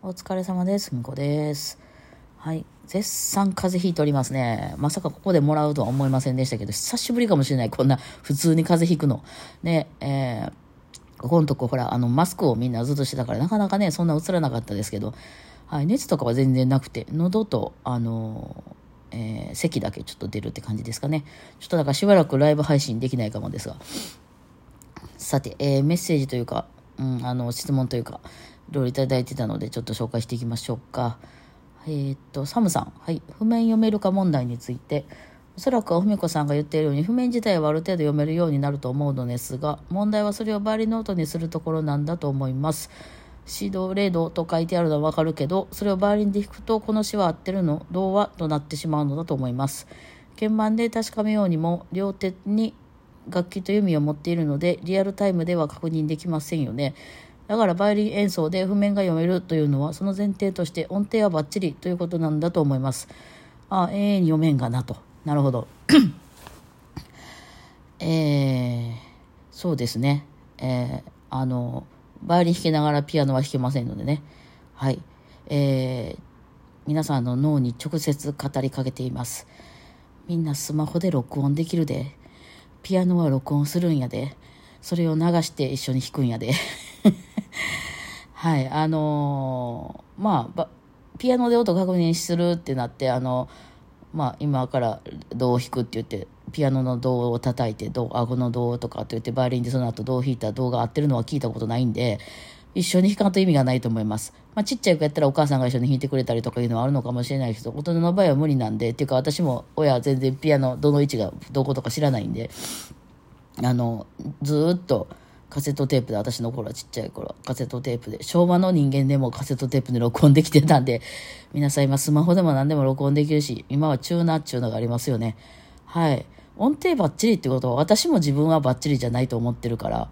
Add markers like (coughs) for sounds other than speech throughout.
お疲れ様です。みこです。はい。絶賛風邪ひいておりますね。まさかここでもらうとは思いませんでしたけど、久しぶりかもしれない。こんな普通に風邪ひくの。ね、えー、ここのとこほら、あの、マスクをみんなずっとしてたから、なかなかね、そんな映らなかったですけど、はい。熱とかは全然なくて、喉と、あのー、えー、咳だけちょっと出るって感じですかね。ちょっとだからしばらくライブ配信できないかもですが。さて、えー、メッセージというか、うん、あの、質問というか、いろいただいてたので、ちょっと紹介していきましょうか。えー、っと、サムさん。はい。譜面読めるか問題について。おそらくは文子さんが言っているように、譜面自体はある程度読めるようになると思うのですが、問題はそれをバイリンノートにするところなんだと思います。指導0度と書いてあるのはわかるけど、それをバイリンで弾くと、この詩は合ってるのどうはとなってしまうのだと思います。鍵盤で確かめようにも、両手に楽器と弓を持っているので、リアルタイムでは確認できませんよね。だからバイオリン演奏で譜面が読めるというのはその前提として音程はバッチリということなんだと思います。あ、永遠に読めんがなと。なるほど。(coughs) えー、そうですね。えー、あの、バイオリン弾きながらピアノは弾けませんのでね。はい。えー、皆さんの脳に直接語りかけています。みんなスマホで録音できるで。ピアノは録音するんやで。それを流して一緒に弾くんやで。(laughs) はい、あのー、まあ、ピアノで音確認するってなって、あの、まあ、今から銅を弾くって言って、ピアノの銅を叩いて、銅、顎の銅とかって言って、バイオリンでその後銅を弾いた銅が合ってるのは聞いたことないんで、一緒に弾かんと意味がないと思います。まあ、ちっちゃい子やったらお母さんが一緒に弾いてくれたりとかいうのはあるのかもしれないけど、大人の場合は無理なんで、っていうか私も親は全然ピアノ、どの位置がどことか知らないんで、あの、ずっと、カセットテープで、私の頃はちっちゃい頃、カセットテープで、昭和の人間でもカセットテープで録音できてたんで、皆さん今スマホでも何でも録音できるし、今はチューナーっていうのがありますよね。はい。音程バッチリってことは、私も自分はバッチリじゃないと思ってるから、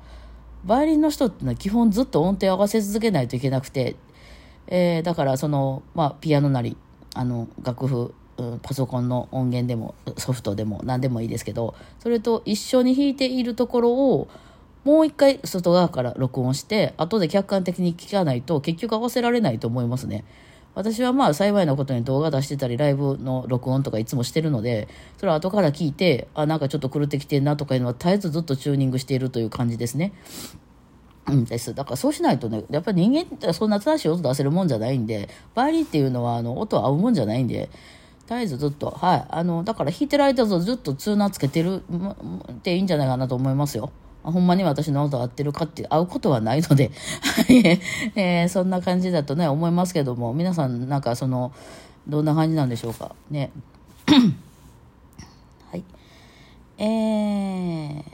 バイオリンの人ってのは基本ずっと音程を合わせ続けないといけなくて、えー、だからその、まあ、ピアノなり、あの、楽譜、パソコンの音源でもソフトでも何でもいいですけど、それと一緒に弾いているところを、もう一回外側から録音して、後で客観的に聞かないと結局合わせられないと思いますね。私はまあ幸いなことに動画出してたりライブの録音とかいつもしてるので、それは後から聞いて、あ、なんかちょっと狂ってきてんなとかいうのは絶えずずっとチューニングしているという感じですね。うんです。だからそうしないとね、やっぱり人間ってそんな正しい音出せるもんじゃないんで、バイリンっていうのはあの音合うもんじゃないんで、絶えずずっと、はい。あの、だから弾いてる間ずっとツーナーつけてるっていいんじゃないかなと思いますよ。ほんまに私の音合ってるかって合うことはないので、は (laughs) いえー、そんな感じだとね、思いますけども、皆さんなんかその、どんな感じなんでしょうか。ね。(coughs) はい。えー、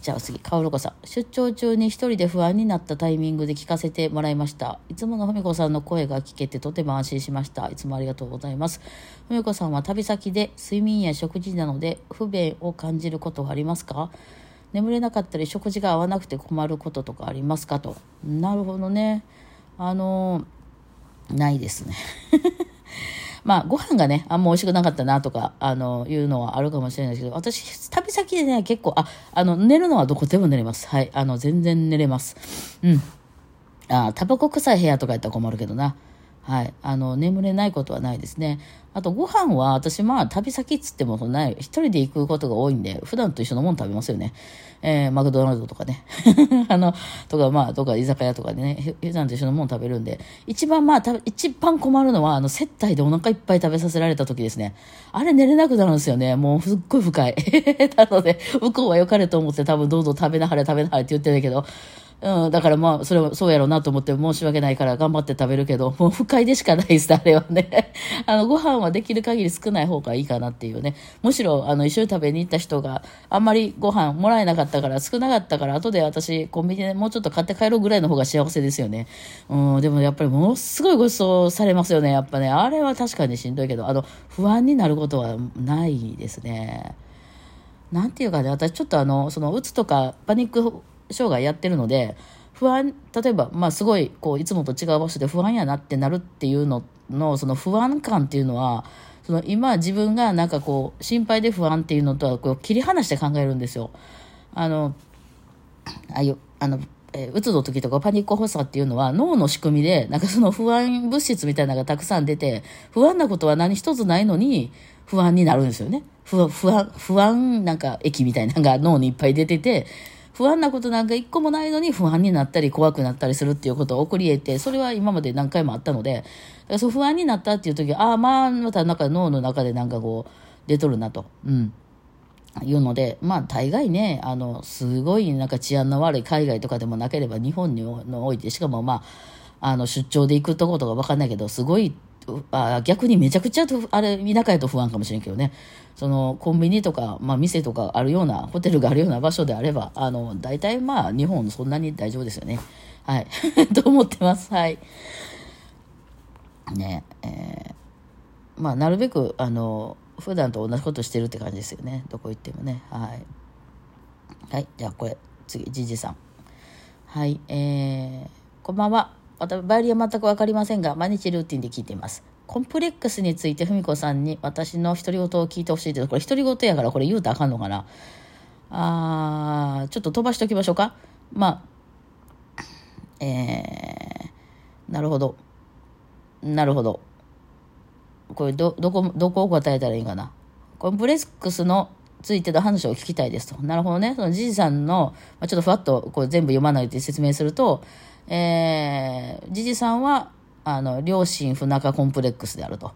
じゃあ次、かおるこさん。出張中に一人で不安になったタイミングで聞かせてもらいました。いつものふみこさんの声が聞けてとても安心しました。いつもありがとうございます。ふみこさんは旅先で睡眠や食事などで不便を感じることはありますか？眠れなかったり食事が合わなくて困ることとかありますか？と。なるほどね。あのないですね。(laughs) まあ、ご飯がね、あんま美味しくなかったなとか、あの、いうのはあるかもしれないですけど、私、旅先でね、結構、あ、あの、寝るのはどこでも寝れます。はい。あの、全然寝れます。うん。あ、タバコ臭い部屋とかやったら困るけどな。はい。あの、眠れないことはないですね。あと、ご飯は、私、まあ、旅先っつっても、そんな、一人で行くことが多いんで、普段と一緒のもの食べますよね。えー、マクドナルドとかね。(laughs) あの、とか、まあ、とか、居酒屋とかでね、普段と一緒のもの食べるんで、一番、まあ、た一番困るのは、あの、接待でお腹いっぱい食べさせられた時ですね。あれ寝れなくなるんですよね。もう、すっごい深い。(laughs) なので、向こうは良かれと思って多分、どうぞ食べなはれ食べなはれって言ってたけど、うん、だからまあ、それはそうやろうなと思って申し訳ないから頑張って食べるけど、(laughs) もう不快でしかないです、あれはね。(laughs) あの、ご飯はできる限り少ない方がいいかなっていうね。むしろ、あの、一緒に食べに行った人があんまりご飯もらえなかったから、少なかったから、後で私、コンビニでもうちょっと買って帰ろうぐらいの方が幸せですよね。うん、でもやっぱりものすごいご馳走されますよね、やっぱね。あれは確かにしんどいけど、あの、不安になることはないですね。なんていうかね、私ちょっとあの、その、うつとかパニック障害やってるので、不安、例えば、まあすごい、こう、いつもと違う場所で不安やなってなるっていうのの、その不安感っていうのは、その今自分がなんかこう、心配で不安っていうのとはこう切り離して考えるんですよ。あの、あいう、あの、えー、うつの時とかパニック発作っていうのは脳の仕組みで、なんかその不安物質みたいなのがたくさん出て、不安なことは何一つないのに不安になるんですよね。不不安、不安なんか液みたいなのが脳にいっぱい出てて、不安なことなんか一個もないのに不安になったり怖くなったりするっていうことを起こり得て、それは今まで何回もあったので、そう不安になったっていう時は、ああ、まあ、またなんか脳の中でなんかこう、出とるなと。うん。いうので、まあ、大概ね、あの、すごいなんか治安の悪い海外とかでもなければ、日本において、しかもまあ、あの、出張で行くとことかわかんないけど、すごい、あ逆にめちゃくちゃあれ、田舎やと不安かもしれんけどね。その、コンビニとか、まあ、店とかあるような、ホテルがあるような場所であれば、あの、大体まあ、日本そんなに大丈夫ですよね。はい。(laughs) と思ってます。はい。ねえー、まあ、なるべく、あの、普段と同じことしてるって感じですよねどこ行ってもねはいはいじゃあこれ次じじさんはいえー、こんばんはバイオリンは全く分かりませんが毎日ルーティンで聞いていますコンプレックスについて文子さんに私の独り言を聞いてほしいけどこれ独り言やからこれ言うとあかんのかなあーちょっと飛ばしておきましょうかまあえー、なるほどなるほどこれど、どこ、どこを答えたらいいかな。コンプレックスのついての話を聞きたいですと。なるほどね。そのじじさんの、まあ、ちょっとふわっとこう全部読まないで説明すると、えー、じじさんは、あの、両親不仲コンプレックスであると。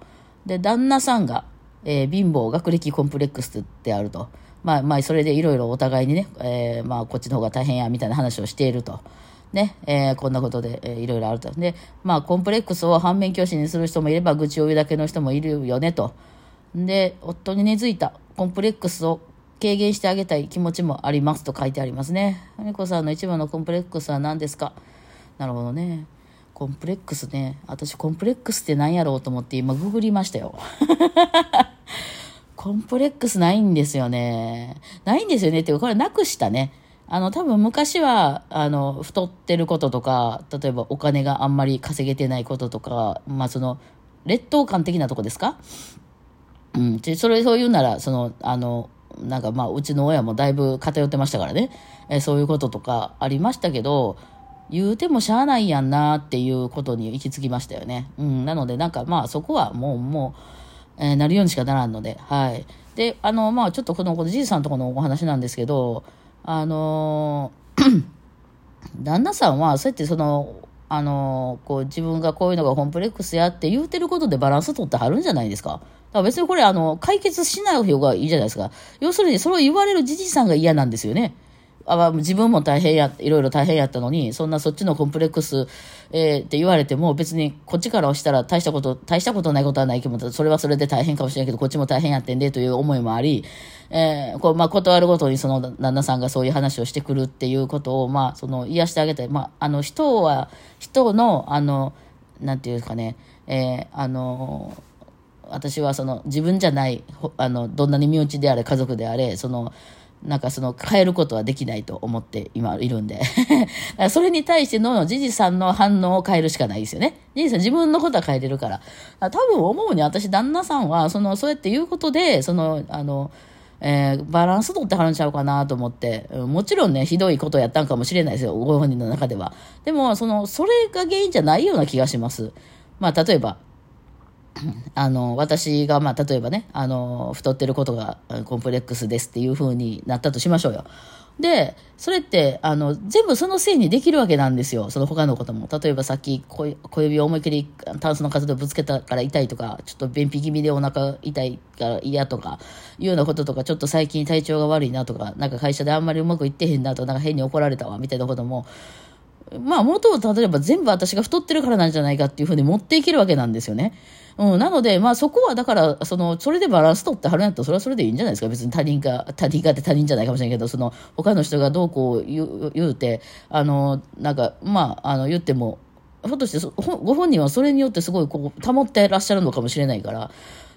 で、旦那さんが、えー、貧乏学歴コンプレックスであると。まあ、まあ、それでいろいろお互いにね、えー、まあ、こっちの方が大変や、みたいな話をしていると。ね、えー、こんなことで、えー、いろいろあると。で、まあ、コンプレックスを反面教師にする人もいれば、愚痴を言うだけの人もいるよね、と。で、夫に根付いたコンプレックスを軽減してあげたい気持ちもありますと書いてありますね。みこさんの一番のコンプレックスは何ですか？なるほどね。コンプレックスね。私、コンプレックスって何やろうと思って今、ググりましたよ。(laughs) コンプレックスないんですよね。ないんですよね。っていうか、これなくしたね。あの、多分昔は、あの、太ってることとか、例えばお金があんまり稼げてないこととか、まあその、劣等感的なとこですか？うん。それ、そういうなら、その、あの、なんかまあ、うちの親もだいぶ偏ってましたからね。えそういうこととかありましたけど、言うてもしゃあないやんなっていうことに行き着きましたよね。うん。なので、なんかまあ、そこはもう、もう、えー、なるようにしかならんので、はい。で、あの、まあ、ちょっとこの、このじいさんとこのお話なんですけど、あの (coughs) 旦那さんは、そうやってその、あのこう自分がこういうのがコンプレックスやって言うてることでバランス取ってはるんじゃないですか。だから別にこれあの、解決しない方がいいじゃないですか。要するにそれを言われるじじさんが嫌なんですよね。あ自分も大変や、いろいろ大変やったのに、そんなそっちのコンプレックス、えー、って言われても、別にこっちから押したら大したこと、大したことないことはないけど、それはそれで大変かもしれないけど、こっちも大変やってんで、という思いもあり、えー、こう、まあ、断るごとにその旦那さんがそういう話をしてくるっていうことを、まあ、その、癒してあげたい。まあ、あの、人は、人の、あの、なんていうかね、えー、あの、私はその自分じゃない、あの、どんなに身内であれ、家族であれ、その、なんかその変えることはできないと思って今いるんで (laughs) それに対してのジジさんの反応を変えるしかないですよね。ジジさん自分のことは変えれるから。から多分思うに私旦那さんは、その、そうやって言うことで、その、あの、えー、バランス取ってはるんちゃうかなと思って、もちろんね、ひどいことやったんかもしれないですよ、ご本人の中では。でも、その、それが原因じゃないような気がします。まあ、例えば、(clears throat) あの、私が、まあ、例えばね、あの、太ってることがコンプレックスですっていう風になったとしましょうよ。で、それって、あの、全部そのせいにできるわけなんですよ。その他のことも。例えばさっき小、小指を思いっきりタンスの数でぶつけたから痛いとか、ちょっと便秘気味でお腹痛いから嫌とか、いうようなこととか、ちょっと最近体調が悪いなとか、なんか会社であんまりうまくいってへんなと、なんか変に怒られたわ、みたいなことも、まあ、元を例えば全部私が太ってるからなんじゃないかっていうふうに持っていけるわけなんですよね。うん、なので、まあそこはだから、その、それでバランス取ってはるんやったら、それはそれでいいんじゃないですか。別に他人が、他人がって他人じゃないかもしれないけど、その、他の人がどうこう言う言うて、あの、なんか、まあ、あの、言っても、ひょっとしてご本人はそれによってすごいこう保ってらっしゃるのかもしれないから、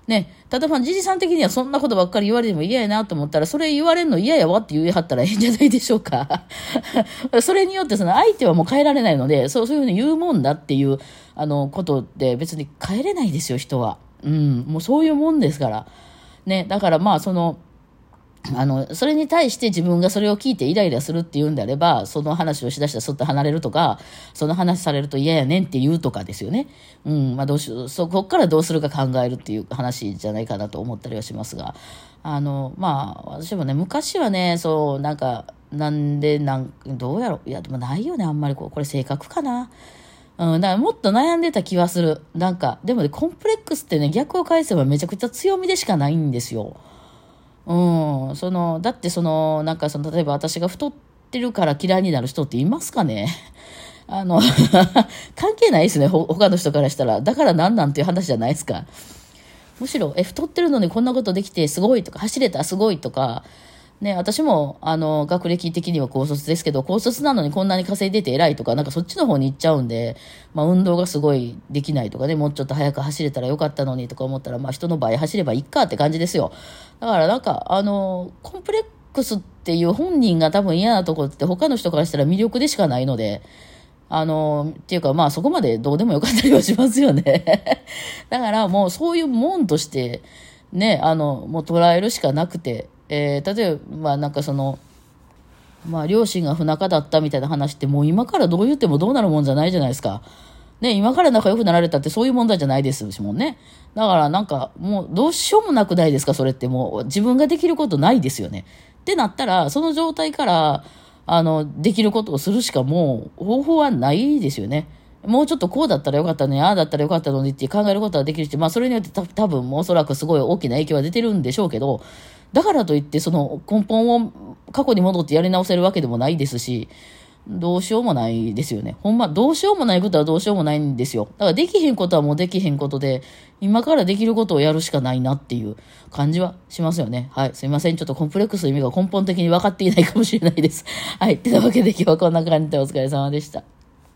ね、ただまあ、じじさん的にはそんなことばっかり言われても嫌やなと思ったら、それ言われるの嫌やわって言いはったらいいんじゃないでしょうか。(laughs) それによってその相手はもう変えられないので、そうそういうふうに言うもんだっていう、あの、ことで別に変えれないですよ、人は。うん、もうそういうもんですから。ね、だからまあその、あの、それに対して自分がそれを聞いてイライラするっていうんであれば、その話をしだしたらそっと離れるとか、その話されると嫌やねんって言うとかですよね。うん、まあどうし、そこからどうするか考えるっていう話じゃないかなと思ったりはしますが、あの、まあ、私もね、昔はね、そう、なんか、なんで、なん、どうやろいや、でもないよね、あんまりこう、これ性格かな。うん、だからもっと悩んでた気はする。なんか、でもね、コンプレックスってね、逆を返せばめちゃくちゃ強みでしかないんですよ。うん、その、だってその、なんかその、例えば私が太ってるから嫌いになる人っていますかね？(laughs) あの (laughs) 関係ないですね、ほ、他の人からしたら。だからなんなんていう話じゃないですか。むしろ、え、太ってるのにこんなことできてすごいとか、走れたすごいとか、ね、私も、あの、学歴的には高卒ですけど、高卒なのにこんなに稼いでて偉いとか、なんかそっちの方に行っちゃうんで、まあ運動がすごいできないとかね、もうちょっと早く走れたらよかったのにとか思ったら、まあ人の場合走ればいいかって感じですよ。だからなんか、あの、コンプレックスっていう本人が多分嫌なとこって他の人からしたら魅力でしかないので、あの、っていうかまあそこまでどうでもよかったりはしますよね。(laughs) だからもうそういうもんとして、ね、あの、もう捉えるしかなくて、えー、例えば、まあなんかその、まあ両親が不仲だったみたいな話ってもう今からどう言ってもどうなるもんじゃないじゃないですか。ね、今から仲良くなられたってそういう問題じゃないですしもんね。だからなんかもうどうしようもなくないですかそれってもう自分ができることないですよね。ってなったら、その状態から、あの、できることをするしかもう方法はないですよね。もうちょっとこうだったらよかったのに、ああだったらよかったのにって考えることはできるし、まあそれによって多分おそらくすごい大きな影響は出てるんでしょうけど、だからといってその根本を過去に戻ってやり直せるわけでもないですし、どうしようもないですよね。ほんま、どうしようもないことはどうしようもないんですよ。だからできへんことはもうできへんことで、今からできることをやるしかないなっていう感じはしますよね。はい。すいません。ちょっとコンプレックスの意味が根本的に分かっていないかもしれないです。はい。ってなわけで今日はこんな感じでお疲れ様でした。